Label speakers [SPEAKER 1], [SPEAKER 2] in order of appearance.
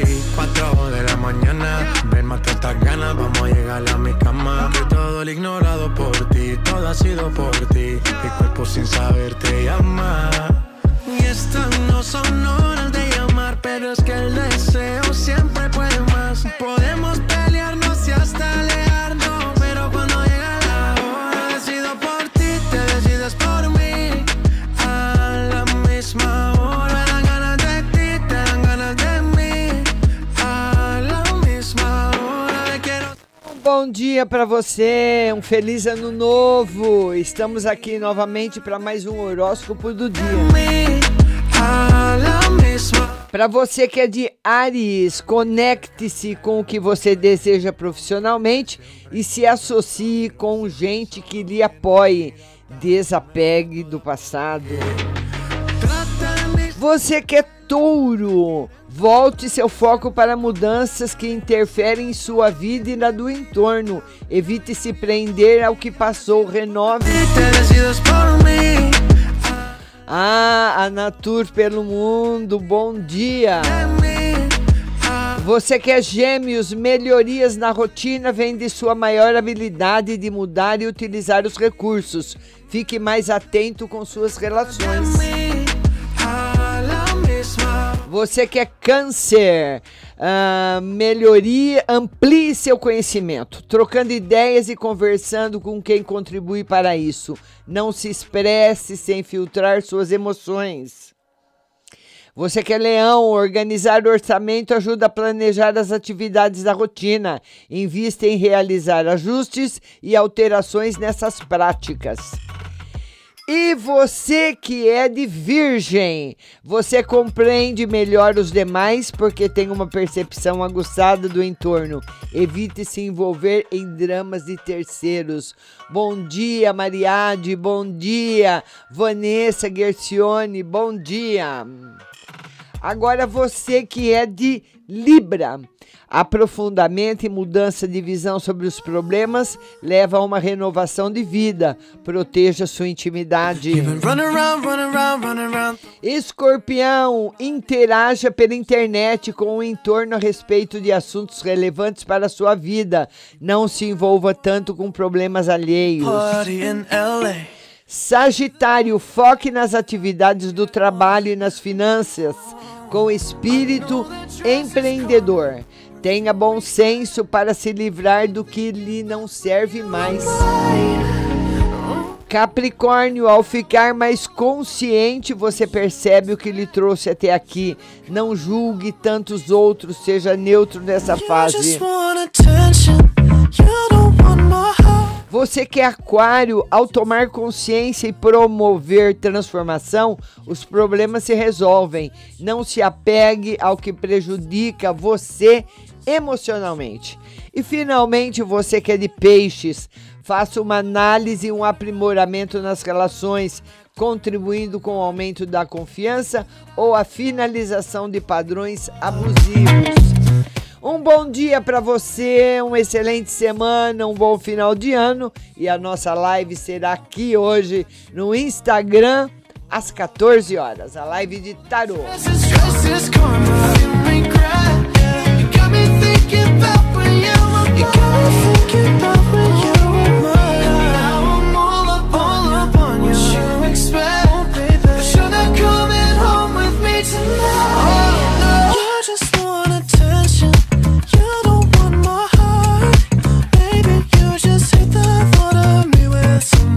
[SPEAKER 1] y cuatro de la mañana. Ven, mata estas ganas, vamos a llegar a mi cama. Que todo el ignorado por ti, todo ha sido por ti. Mi cuerpo sin saber te llama. Y estas no son
[SPEAKER 2] bom dia para você, um feliz ano novo. Estamos aqui novamente para mais um horóscopo do dia. Para você que é de Ares, conecte-se com o que você deseja profissionalmente e se associe com gente que lhe apoie. Desapegue do passado. Você que é touro, volte seu foco para mudanças que interferem em sua vida e na do entorno. Evite se prender ao que passou, renove. Ah, a Natur pelo mundo, bom dia. Você que é gêmeos, melhorias na rotina vem de sua maior habilidade de mudar e utilizar os recursos. Fique mais atento com suas relações. Você que é câncer, ah, melhoria, amplie seu conhecimento, trocando ideias e conversando com quem contribui para isso. Não se expresse sem filtrar suas emoções. Você que é leão, organizar o orçamento ajuda a planejar as atividades da rotina. Invista em realizar ajustes e alterações nessas práticas. E você que é de virgem, você compreende melhor os demais porque tem uma percepção aguçada do entorno. Evite se envolver em dramas de terceiros. Bom dia, Mariade, bom dia, Vanessa Gercione, bom dia. Agora você que é de Libra. Aprofundamento e mudança de visão sobre os problemas leva a uma renovação de vida. Proteja sua intimidade.
[SPEAKER 1] Run around, run around, run around.
[SPEAKER 2] Escorpião, interaja pela internet com o entorno a respeito de assuntos relevantes para a sua vida. Não se envolva tanto com problemas alheios.
[SPEAKER 1] Party in LA.
[SPEAKER 2] Sagitário, foque nas atividades do trabalho e nas finanças, com espírito empreendedor. Tenha bom senso para se livrar do que lhe não serve mais. Capricórnio, ao ficar mais consciente, você percebe o que lhe trouxe até aqui. Não julgue tantos outros, seja neutro nessa fase. Você que é aquário, ao tomar consciência e promover transformação, os problemas se resolvem. Não se apegue ao que prejudica você emocionalmente. E finalmente, você que é de peixes, faça uma análise e um aprimoramento nas relações, contribuindo com o aumento da confiança ou a finalização de padrões abusivos. Um bom dia para você, uma excelente semana, um bom final de ano. E a nossa live será aqui hoje no Instagram às 14 horas, a live de tarô.